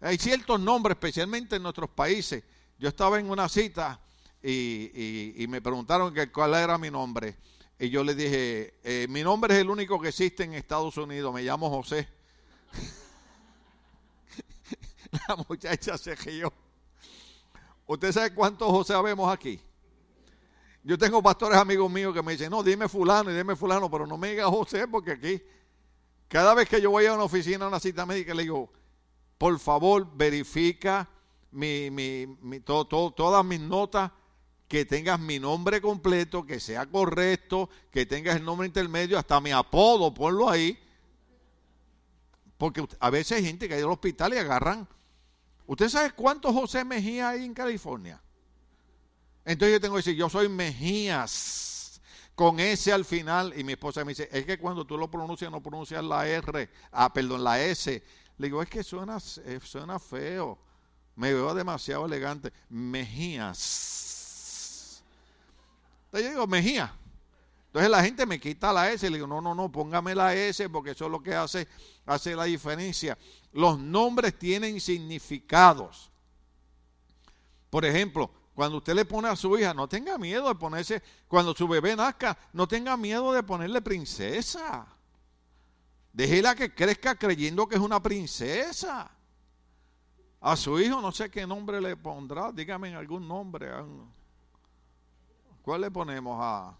A: Hay ciertos nombres, especialmente en nuestros países. Yo estaba en una cita y, me preguntaron que cuál era mi nombre. Y yo le dije, eh, mi nombre es el único que existe en Estados Unidos, me llamo José. [laughs] La muchacha se rió. ¿Usted sabe cuántos José vemos aquí? Yo tengo pastores amigos míos que me dicen, no, dime fulano y dime fulano, pero no me diga José porque aquí, cada vez que yo voy a una oficina, a una cita médica, le digo, por favor, verifica mi, mi, todas mis notas que tengas mi nombre completo, que sea correcto, que tengas el nombre intermedio, hasta mi apodo, ponlo ahí. Porque a veces hay gente que hay al hospital y agarran. ¿Usted sabe cuántos José Mejía hay en California? Entonces yo tengo que decir, yo soy Mejías, con S al final, y mi esposa me dice, es que cuando tú lo pronuncias no pronuncias la R, ah, perdón, la S. Le digo, es que suena, eh, suena feo, me veo demasiado elegante. Mejías. Entonces yo digo, Mejía. Entonces la gente me quita la S y le digo, no, no, no, póngame la S porque eso es lo que hace, hace la diferencia. Los nombres tienen significados. Por ejemplo, cuando usted le pone a su hija, no tenga miedo de ponerse, cuando su bebé nazca, no tenga miedo de ponerle princesa. Déjela que crezca creyendo que es una princesa. A su hijo no sé qué nombre le pondrá, dígame algún nombre. ¿Cuál le ponemos a?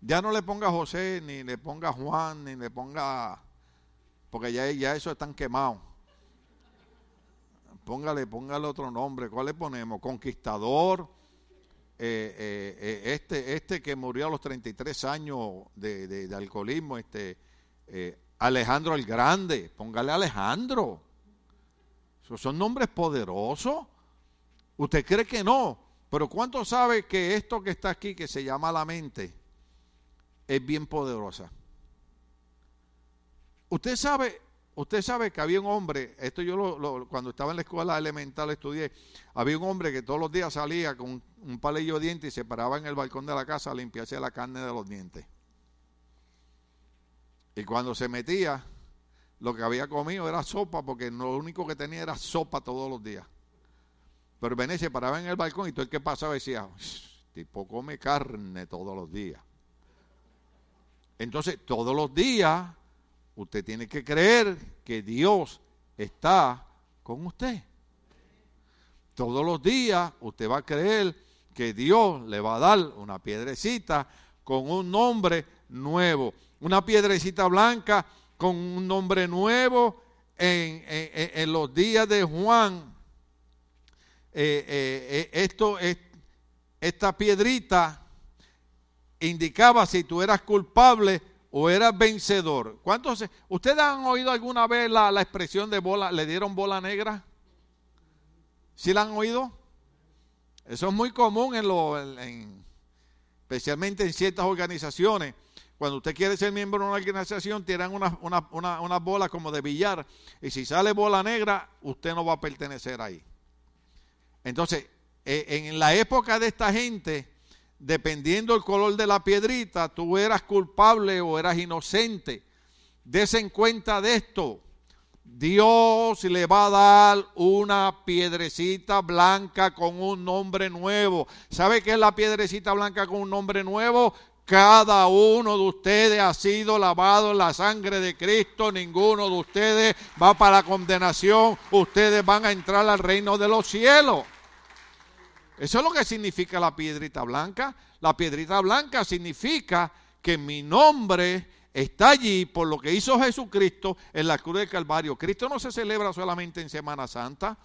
A: Ya no le ponga José, ni le ponga Juan, ni le ponga. Porque ya, ya eso están quemados. Póngale, póngale otro nombre. ¿Cuál le ponemos? Conquistador. Eh, eh, eh, este, este que murió a los 33 años de, de, alcoholismo, este Alejandro el Grande. Póngale Alejandro. Son nombres poderosos. ¿Usted cree que no? Pero ¿cuánto sabe que esto que está aquí, que se llama la mente, es bien poderosa? Usted sabe, usted sabe que había un hombre, esto yo lo, cuando estaba en la escuela elemental estudié, había un hombre que todos los días salía con un palillo de dientes y se paraba en el balcón de la casa a limpiarse la carne de los dientes. Y cuando se metía, lo que había comido era sopa, porque lo único que tenía era sopa todos los días. Pero Bené se paraba en el balcón y todo el que pasaba decía, tipo come carne todos los días. Entonces, todos los días usted tiene que creer que Dios está con usted. Todos los días usted va a creer que Dios le va a dar una piedrecita con un nombre nuevo. Una piedrecita blanca con un nombre nuevo en, los días de Juan eh, eh, eh, esto, esta piedrita indicaba si tú eras culpable o eras vencedor. ¿Cuántos? ¿Ustedes han oído alguna vez la, expresión de bola, le dieron bola negra? ¿Sí la han oído? Eso es muy común en lo, especialmente en ciertas organizaciones. Cuando usted quiere ser miembro de una organización, tiran unas una, una, bolas como de billar. Y si sale bola negra, usted no va a pertenecer ahí. Entonces, eh, en la época de esta gente, dependiendo el color de la piedrita, tú eras culpable o eras inocente. Desen cuenta de esto. Dios le va a dar una piedrecita blanca con un nombre nuevo. ¿Sabe qué es la piedrecita blanca con un nombre nuevo? Cada uno de ustedes ha sido lavado en la sangre de Cristo. Ninguno de ustedes va para la condenación. Ustedes van a entrar al reino de los cielos. Eso es lo que significa la piedrita blanca. La piedrita blanca significa que mi nombre está allí por lo que hizo Jesucristo en la cruz del Calvario. Cristo no se celebra solamente en Semana Santa.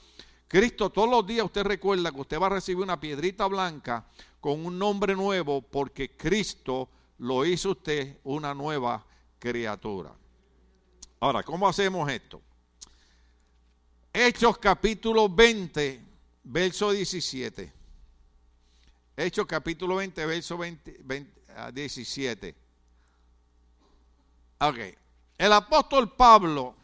A: Cristo todos los días usted recuerda que usted va a recibir una piedrita blanca con un nombre nuevo porque Cristo lo hizo usted una nueva criatura. Ahora, ¿cómo hacemos esto? Hechos capítulo 20, verso 17. Hechos capítulo 20, verso 20, 17. Ok. El apóstol Pablo,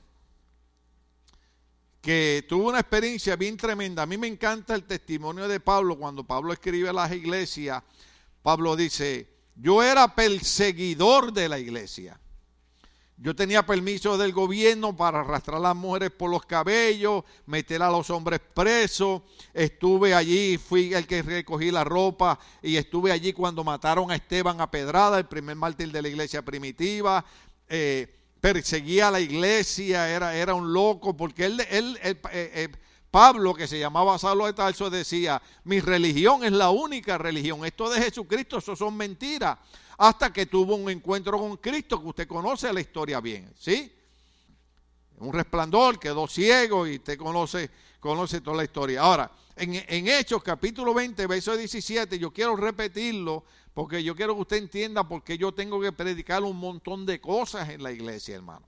A: que tuvo una experiencia bien tremenda. A mí me encanta el testimonio de Pablo cuando Pablo escribe a las iglesias. Pablo dice, yo era perseguidor de la iglesia. Yo tenía permiso del gobierno para arrastrar a las mujeres por los cabellos, meter a los hombres presos. Estuve allí, fui el que recogí la ropa y estuve allí cuando mataron a Esteban a Pedrada, el primer mártir de la iglesia primitiva. Eh, perseguía a la iglesia, era, era un loco, porque él, él, eh, eh, Pablo, que se llamaba Saulo de Tarso, decía, mi religión es la única religión. Esto de Jesucristo, eso son mentiras hasta que tuvo un encuentro con Cristo, que usted conoce la historia bien, ¿sí? un resplandor, quedó ciego y te conoce, conoce toda la historia. Ahora, en, en Hechos capítulo 20, verso 17, yo quiero repetirlo porque yo quiero que usted entienda por qué yo tengo que predicar un montón de cosas en la iglesia, hermano.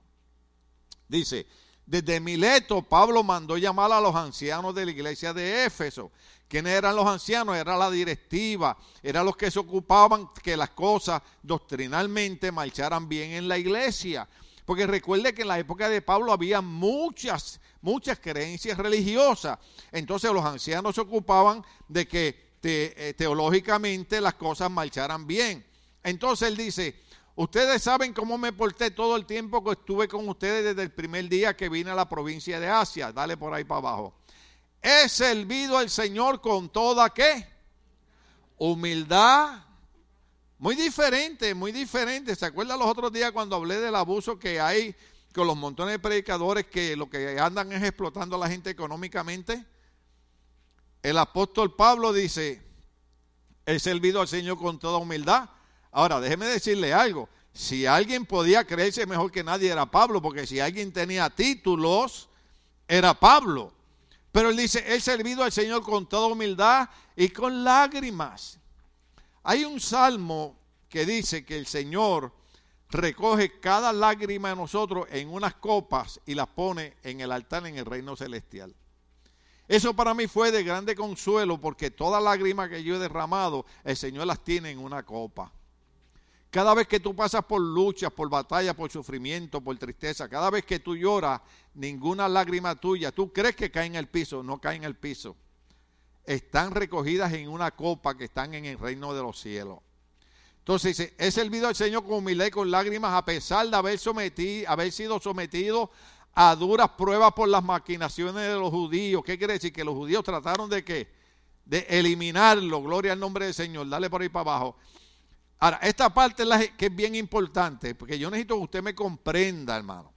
A: Dice, desde Mileto, Pablo mandó llamar a los ancianos de la iglesia de Éfeso. ¿Quiénes eran los ancianos? Era la directiva, eran los que se ocupaban que las cosas doctrinalmente marcharan bien en la iglesia. Porque recuerde que en la época de Pablo había muchas, muchas creencias religiosas. Entonces los ancianos se ocupaban de que eh, teológicamente las cosas marcharan bien. Entonces él dice, ustedes saben cómo me porté todo el tiempo que estuve con ustedes desde el primer día que vine a la provincia de Asia. Dale por ahí para abajo. He servido al Señor con toda qué? Humildad. Muy diferente, muy diferente. ¿Se acuerdan los otros días cuando hablé del abuso que hay con los montones de predicadores que lo que andan es explotando a la gente económicamente? El apóstol Pablo dice, he servido al Señor con toda humildad. Ahora, déjeme decirle algo. Si alguien podía creerse mejor que nadie era Pablo, porque si alguien tenía títulos, era Pablo. Pero él dice, he servido al Señor con toda humildad y con lágrimas. Hay un salmo que dice que el Señor recoge cada lágrima de nosotros en unas copas y las pone en el altar en el reino celestial. Eso para mí fue de grande consuelo porque todas lágrimas que yo he derramado, el Señor las tiene en una copa. Cada vez que tú pasas por luchas, por batallas, por sufrimiento, por tristeza, cada vez que tú lloras, ninguna lágrima tuya, tú crees que cae en el piso, no cae en el piso. Están recogidas en una copa que están en el reino de los cielos. Entonces dice, he servido al Señor con humildad y con lágrimas a pesar de haber, sometido, haber sido sometido a duras pruebas por las maquinaciones de los judíos. ¿Qué quiere decir? Que los judíos trataron de qué? De eliminarlo. Gloria al nombre del Señor. Dale por ahí para abajo. Ahora, esta parte es la que es bien importante, porque yo necesito que usted me comprenda, hermano.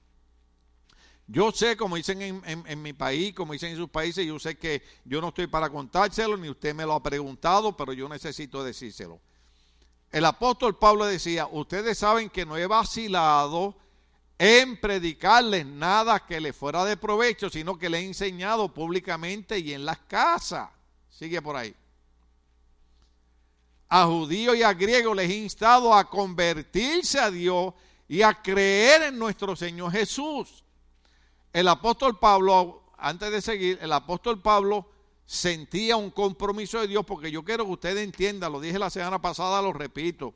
A: Yo sé, como dicen en, en, mi país, como dicen en sus países, yo sé que yo no estoy para contárselo, ni usted me lo ha preguntado, pero yo necesito decírselo. El apóstol Pablo decía, ustedes saben que no he vacilado en predicarles nada que le fuera de provecho, sino que le he enseñado públicamente y en las casas. Sigue por ahí. A judíos y a griegos les he instado a convertirse a Dios y a creer en nuestro Señor Jesús. El apóstol Pablo, antes de seguir, el apóstol Pablo sentía un compromiso de Dios porque yo quiero que usted entienda, lo dije la semana pasada, lo repito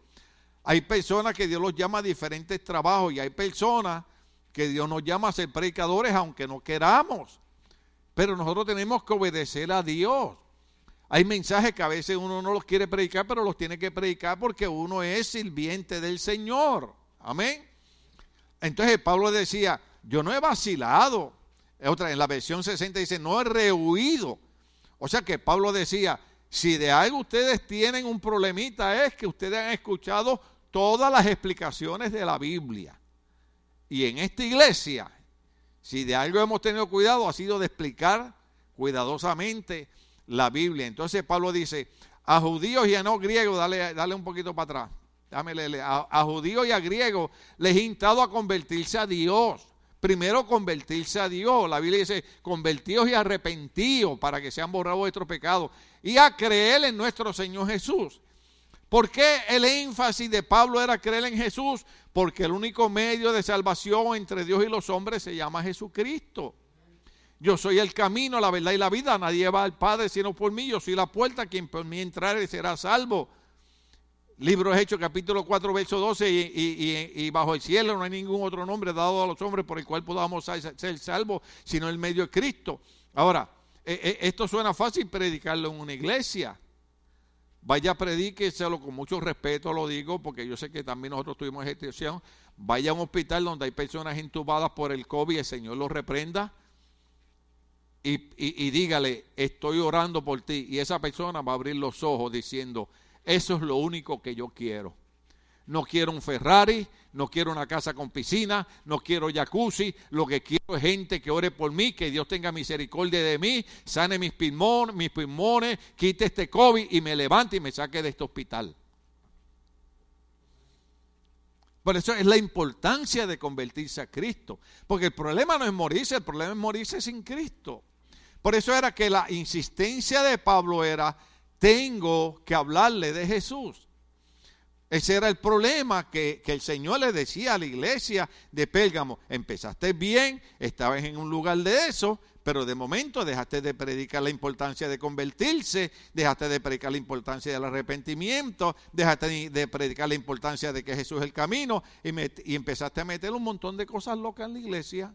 A: hay personas que Dios los llama a diferentes trabajos y hay personas que Dios nos llama a ser predicadores aunque no queramos. Pero nosotros tenemos que obedecer a Dios. Hay mensajes que a veces uno no los quiere predicar, pero los tiene que predicar porque uno es sirviente del Señor. Amén. Entonces Pablo decía, yo no he vacilado. Otra, en la versión 60 dice, no he rehuido. O sea que Pablo decía, si de algo ustedes tienen un problemita es que ustedes han escuchado todas las explicaciones de la Biblia. Y en esta iglesia, si de algo hemos tenido cuidado, ha sido de explicar cuidadosamente la Biblia. Entonces Pablo dice, a judíos y a no griegos, dale, dale un poquito para atrás. A judíos y a griegos les he instado a convertirse a Dios. Primero convertirse a Dios. La Biblia dice, convertidos y arrepentidos para que sean borrados vuestros pecados. Y a creer en nuestro Señor Jesús. ¿Por qué el énfasis de Pablo era creer en Jesús? Porque el único medio de salvación entre Dios y los hombres se llama Jesucristo. Yo soy el camino, la verdad y la vida. Nadie va al Padre sino por mí. Yo soy la puerta. Quien por mí entrare será salvo. Libro de Hechos, capítulo 4, verso 12. Y, bajo el cielo no hay ningún otro nombre dado a los hombres por el cual podamos ser salvos, sino el medio de Cristo. Ahora, eh, eh, esto suena fácil predicarlo en una iglesia. Vaya, predíqueselo con mucho respeto, lo digo, porque yo sé que también nosotros tuvimos gestión. Vaya a un hospital donde hay personas intubadas por el COVID, el Señor los reprenda. Y, dígale, estoy orando por ti. Y esa persona va a abrir los ojos diciendo, eso es lo único que yo quiero. No quiero un Ferrari, no quiero una casa con piscina, no quiero jacuzzi, lo que quiero es gente que ore por mí, que Dios tenga misericordia de mí, sane mis pulmones, mis pulmones, quite este COVID y me levante y me saque de este hospital. Por eso es la importancia de convertirse a Cristo. Porque el problema no es morirse, el problema es morirse sin Cristo. Por eso era que la insistencia de Pablo era, tengo que hablarle de Jesús. Ese era el problema que, el Señor le decía a la iglesia de Pérgamo. Empezaste bien, estabas en un lugar de eso, pero de momento dejaste de predicar la importancia de convertirse, dejaste de predicar la importancia del arrepentimiento, dejaste de predicar la importancia de que Jesús es el camino y, empezaste a meter un montón de cosas locas en la iglesia.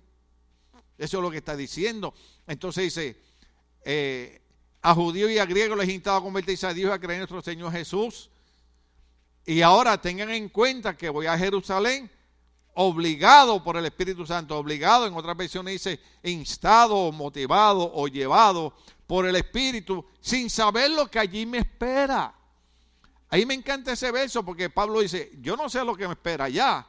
A: Eso es lo que está diciendo. Entonces dice, eh, a judíos y a griegos les instaba a convertirse a Dios y a creer en nuestro Señor Jesús y ahora tengan en cuenta que voy a Jerusalén obligado por el Espíritu Santo, obligado, en otra versiones dice instado, motivado o llevado por el Espíritu, sin saber lo que allí me espera. Ahí me encanta ese verso porque Pablo dice, yo no sé lo que me espera allá,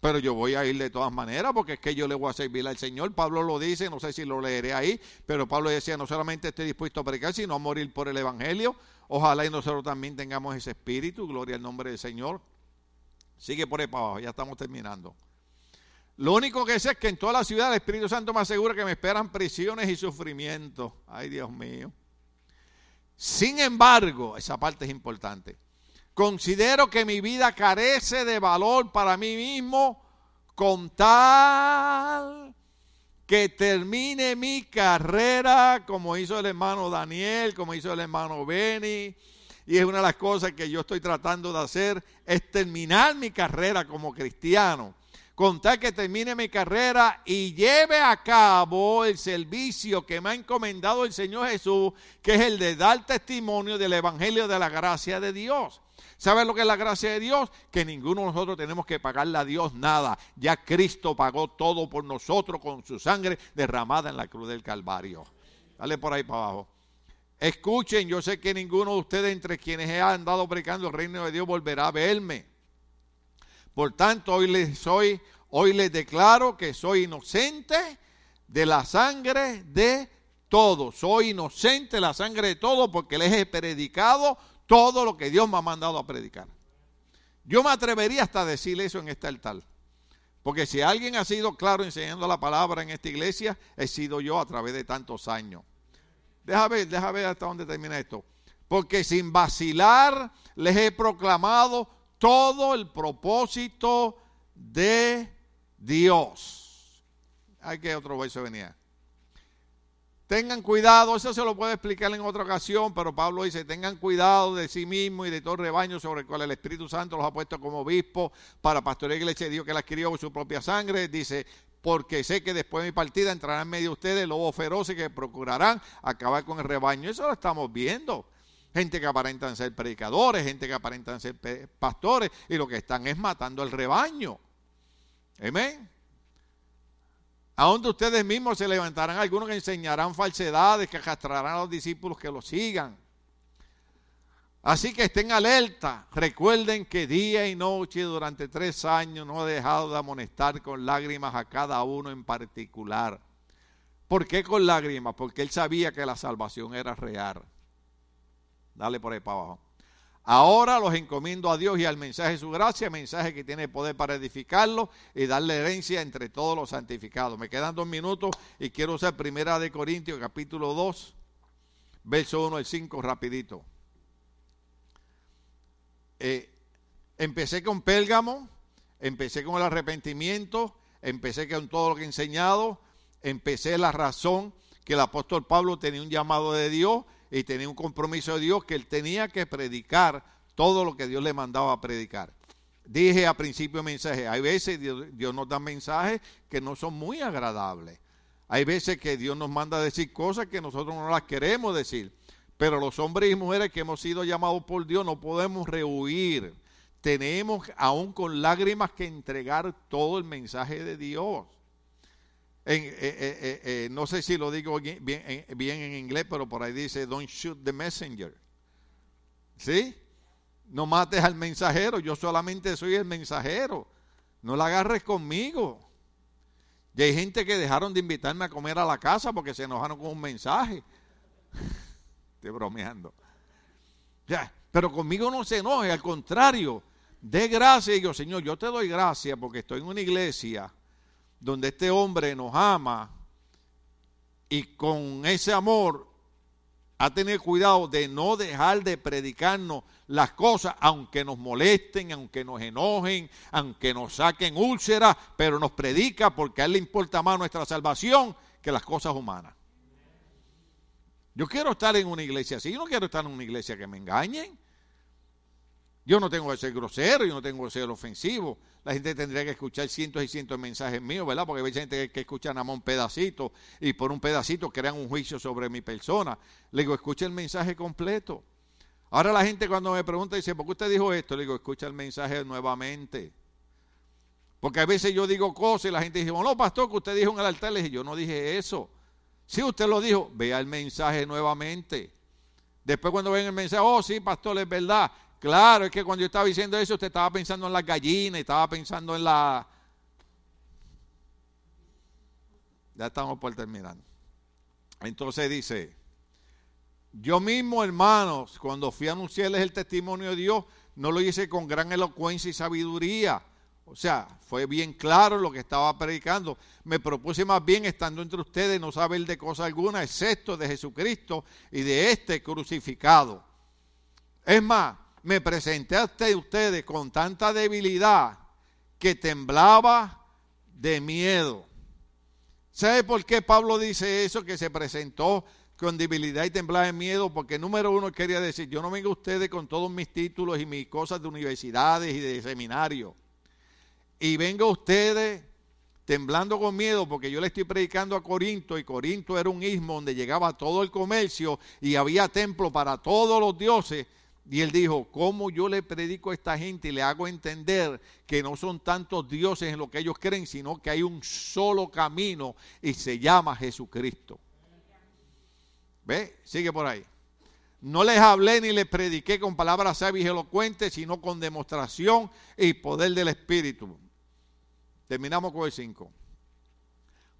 A: pero yo voy a ir de todas maneras porque es que yo le voy a servir al Señor. Pablo lo dice, no sé si lo leeré ahí, pero Pablo decía, no solamente estoy dispuesto a predicar, sino a morir por el Evangelio. Ojalá y nosotros también tengamos ese espíritu, gloria al nombre del Señor. Sigue por ahí para abajo, ya estamos terminando. Lo único que sé es que en toda la ciudad el Espíritu Santo me asegura que me esperan prisiones y sufrimientos. Ay, Dios mío. Sin embargo, esa parte es importante. Considero que mi vida carece de valor para mí mismo con tal que termine mi carrera como hizo el hermano Daniel, como hizo el hermano Benny. Y es una de las cosas que yo estoy tratando de hacer, es terminar mi carrera como cristiano. Contar que termine mi carrera y lleve a cabo el servicio que me ha encomendado el Señor Jesús, que es el de dar testimonio del Evangelio de la gracia de Dios. ¿Sabes lo que es la gracia de Dios? Que ninguno de nosotros tenemos que pagarle a Dios nada. Ya Cristo pagó todo por nosotros con su sangre derramada en la cruz del Calvario. Dale por ahí para abajo. Escuchen, yo sé que ninguno de ustedes entre quienes he andado predicando el reino de Dios volverá a verme. Por tanto, hoy les soy, hoy les declaro que soy inocente de la sangre de todos. Soy inocente de la sangre de todos porque les he predicado todo lo que Dios me ha mandado a predicar. Yo me atrevería hasta a decir eso en este altar. Porque si alguien ha sido claro enseñando la palabra en esta iglesia, he sido yo a través de tantos años. Deja ver, deja ver hasta dónde termina esto. Porque sin vacilar les he proclamado todo el propósito de Dios. Hay que otro verso venía. Tengan cuidado, eso se lo puedo explicar en otra ocasión, pero Pablo dice, tengan cuidado de sí mismo y de todo el rebaño sobre el cual el Espíritu Santo los ha puesto como obispo para pastorear iglesia de Dios que la adquirió con su propia sangre. Dice, porque sé que después de mi partida entrarán en medio de ustedes lobos feroces que procurarán acabar con el rebaño. Eso lo estamos viendo. Gente que aparentan ser predicadores, gente que aparentan ser pastores, y lo que están es matando el rebaño. Amén. Aún de ustedes mismos se levantarán algunos que enseñarán falsedades, que arrastrarán a los discípulos que lo sigan. Así que estén alerta. Recuerden que día y noche durante tres años no he dejado de amonestar con lágrimas a cada uno en particular. ¿Por qué con lágrimas? Porque él sabía que la salvación era real. Dale por ahí para abajo. Ahora los encomiendo a Dios y al mensaje de su gracia, mensaje que tiene poder para edificarlo y darle herencia entre todos los santificados. Me quedan dos minutos y quiero usar Primera de Corintios, capítulo 2, verso 1 al 5, rapidito. Eh, empecé con Pélgamo, empecé con el arrepentimiento, empecé con todo lo que he enseñado, empecé la razón que el apóstol Pablo tenía un llamado de Dios y tenía un compromiso de Dios que él tenía que predicar todo lo que Dios le mandaba a predicar. Dije a principio mensaje, hay veces Dios, Dios nos da mensajes que no son muy agradables. Hay veces que Dios nos manda a decir cosas que nosotros no las queremos decir. Pero los hombres y mujeres que hemos sido llamados por Dios no podemos rehuir. Tenemos aún con lágrimas que entregar todo el mensaje de Dios. Eh, eh, eh, no sé si lo digo bien, en inglés, pero por ahí dice, don't shoot the messenger. ¿Sí? No mates al mensajero, yo solamente soy el mensajero. No la agarres conmigo. Y hay gente que dejaron de invitarme a comer a la casa porque se enojaron con un mensaje. [laughs] Estoy bromeando. Ya, pero conmigo no se enoje, al contrario. De gracia, y digo, Señor, yo te doy gracias porque estoy en una iglesia donde este hombre nos ama y con ese amor ha tenido cuidado de no dejar de predicarnos las cosas, aunque nos molesten, aunque nos enojen, aunque nos saquen úlceras, pero nos predica porque a él le importa más nuestra salvación que las cosas humanas. Yo quiero estar en una iglesia así, yo no quiero estar en una iglesia que me engañen. Yo no tengo que ser grosero, yo no tengo que ser ofensivo. La gente tendría que escuchar cientos y cientos de mensajes míos, ¿verdad? Porque hay gente que escucha nada más un pedacito y por un pedacito crean un juicio sobre mi persona. Le digo, escucha el mensaje completo. Ahora la gente cuando me pregunta dice, ¿por qué usted dijo esto? Le digo, escucha el mensaje nuevamente. Porque a veces yo digo cosas y la gente dice, bueno, no, pastor, que usted dijo en el altar. Le dije, yo no dije eso. Si usted lo dijo, vea el mensaje nuevamente. Después cuando ven el mensaje, oh, sí, pastor, es verdad. Claro, es que cuando yo estaba diciendo eso, usted estaba pensando en las gallinas, estaba pensando en la... Ya estamos por terminar. Entonces dice, yo mismo, hermanos, cuando fui a anunciarles el testimonio de Dios, no lo hice con gran elocuencia y sabiduría. O sea, fue bien claro lo que estaba predicando. Me propuse más bien, estando entre ustedes, no saber de cosa alguna, excepto de Jesucristo y de este crucificado. Es más, me presenté a ustedes con tanta debilidad que temblaba de miedo. ¿Sabe por qué Pablo dice eso? Que se presentó con debilidad y temblaba de miedo, porque número uno quería decir, yo no vengo a ustedes con todos mis títulos y mis cosas de universidades y de seminario. Y vengo a ustedes temblando con miedo porque yo le estoy predicando a Corinto y Corinto era un istmo donde llegaba todo el comercio y había templo para todos los dioses y él dijo, ¿cómo yo le predico a esta gente y le hago entender que no son tantos dioses en lo que ellos creen, sino que hay un solo camino y se llama Jesucristo? ¿Ve? Sigue por ahí. No les hablé ni les prediqué con palabras sabias y elocuentes, sino con demostración y poder del Espíritu. Terminamos con el 5.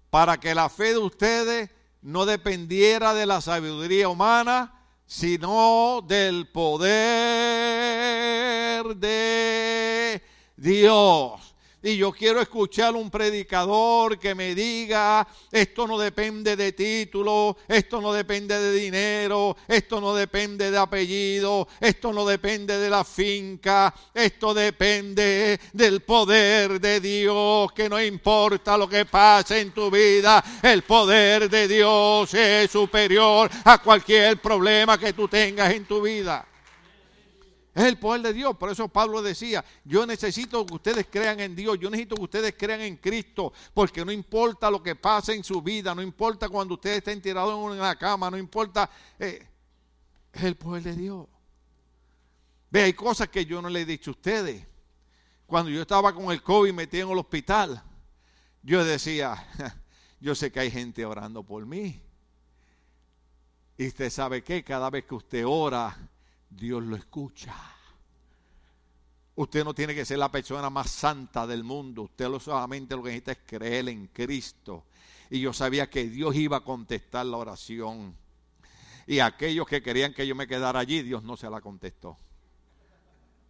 A: Para que la fe de ustedes no dependiera de la sabiduría humana, sino del poder de Dios. Y yo quiero escuchar un predicador que me diga, esto no depende de título, esto no depende de dinero, esto no depende de apellido, esto no depende de la finca, esto depende del poder de Dios, que no importa lo que pase en tu vida, el poder de Dios es superior a cualquier problema que tú tengas en tu vida. Es el poder de Dios. Por eso Pablo decía, yo necesito que ustedes crean en Dios, yo necesito que ustedes crean en Cristo, porque no importa lo que pase en su vida, no importa cuando ustedes estén tirados en la cama, no importa, eh, es el poder de Dios. Ve, hay cosas que yo no le he dicho a ustedes. Cuando yo estaba con el COVID metido en el hospital, yo decía, [laughs] yo sé que hay gente orando por mí. Y usted sabe que cada vez que usted ora, Dios lo escucha. Usted no tiene que ser la persona más santa del mundo. Usted lo solamente lo que necesita es creer en Cristo. Y yo sabía que Dios iba a contestar la oración. Y aquellos que querían que yo me quedara allí, Dios no se la contestó.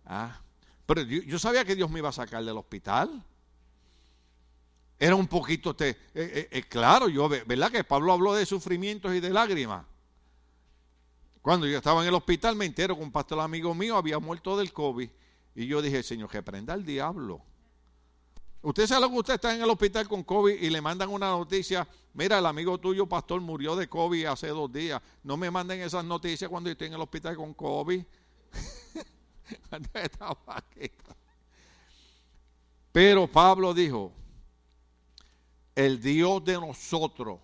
A: ¿Ah? Pero yo, sabía que Dios me iba a sacar del hospital. Era un poquito, te, eh, eh, eh, claro, yo, ¿verdad que Pablo habló de sufrimientos y de lágrimas? Cuando yo estaba en el hospital me entero que un pastor amigo mío había muerto del COVID. Y yo dije, Señor, que prenda el diablo. Usted sabe lo que usted está en el hospital con COVID y le mandan una noticia. Mira, el amigo tuyo, pastor, murió de COVID hace dos días. No me manden esas noticias cuando yo estoy en el hospital con COVID. [laughs] Pero Pablo dijo, el Dios de nosotros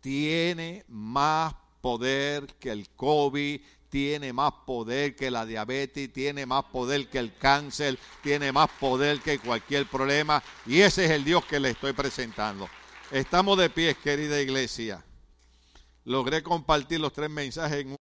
A: tiene más poder que el COVID, tiene más poder que la diabetes, tiene más poder que el cáncer, tiene más poder que cualquier problema. Y ese es el Dios que le estoy presentando. Estamos de pie, querida iglesia. Logré compartir los tres mensajes en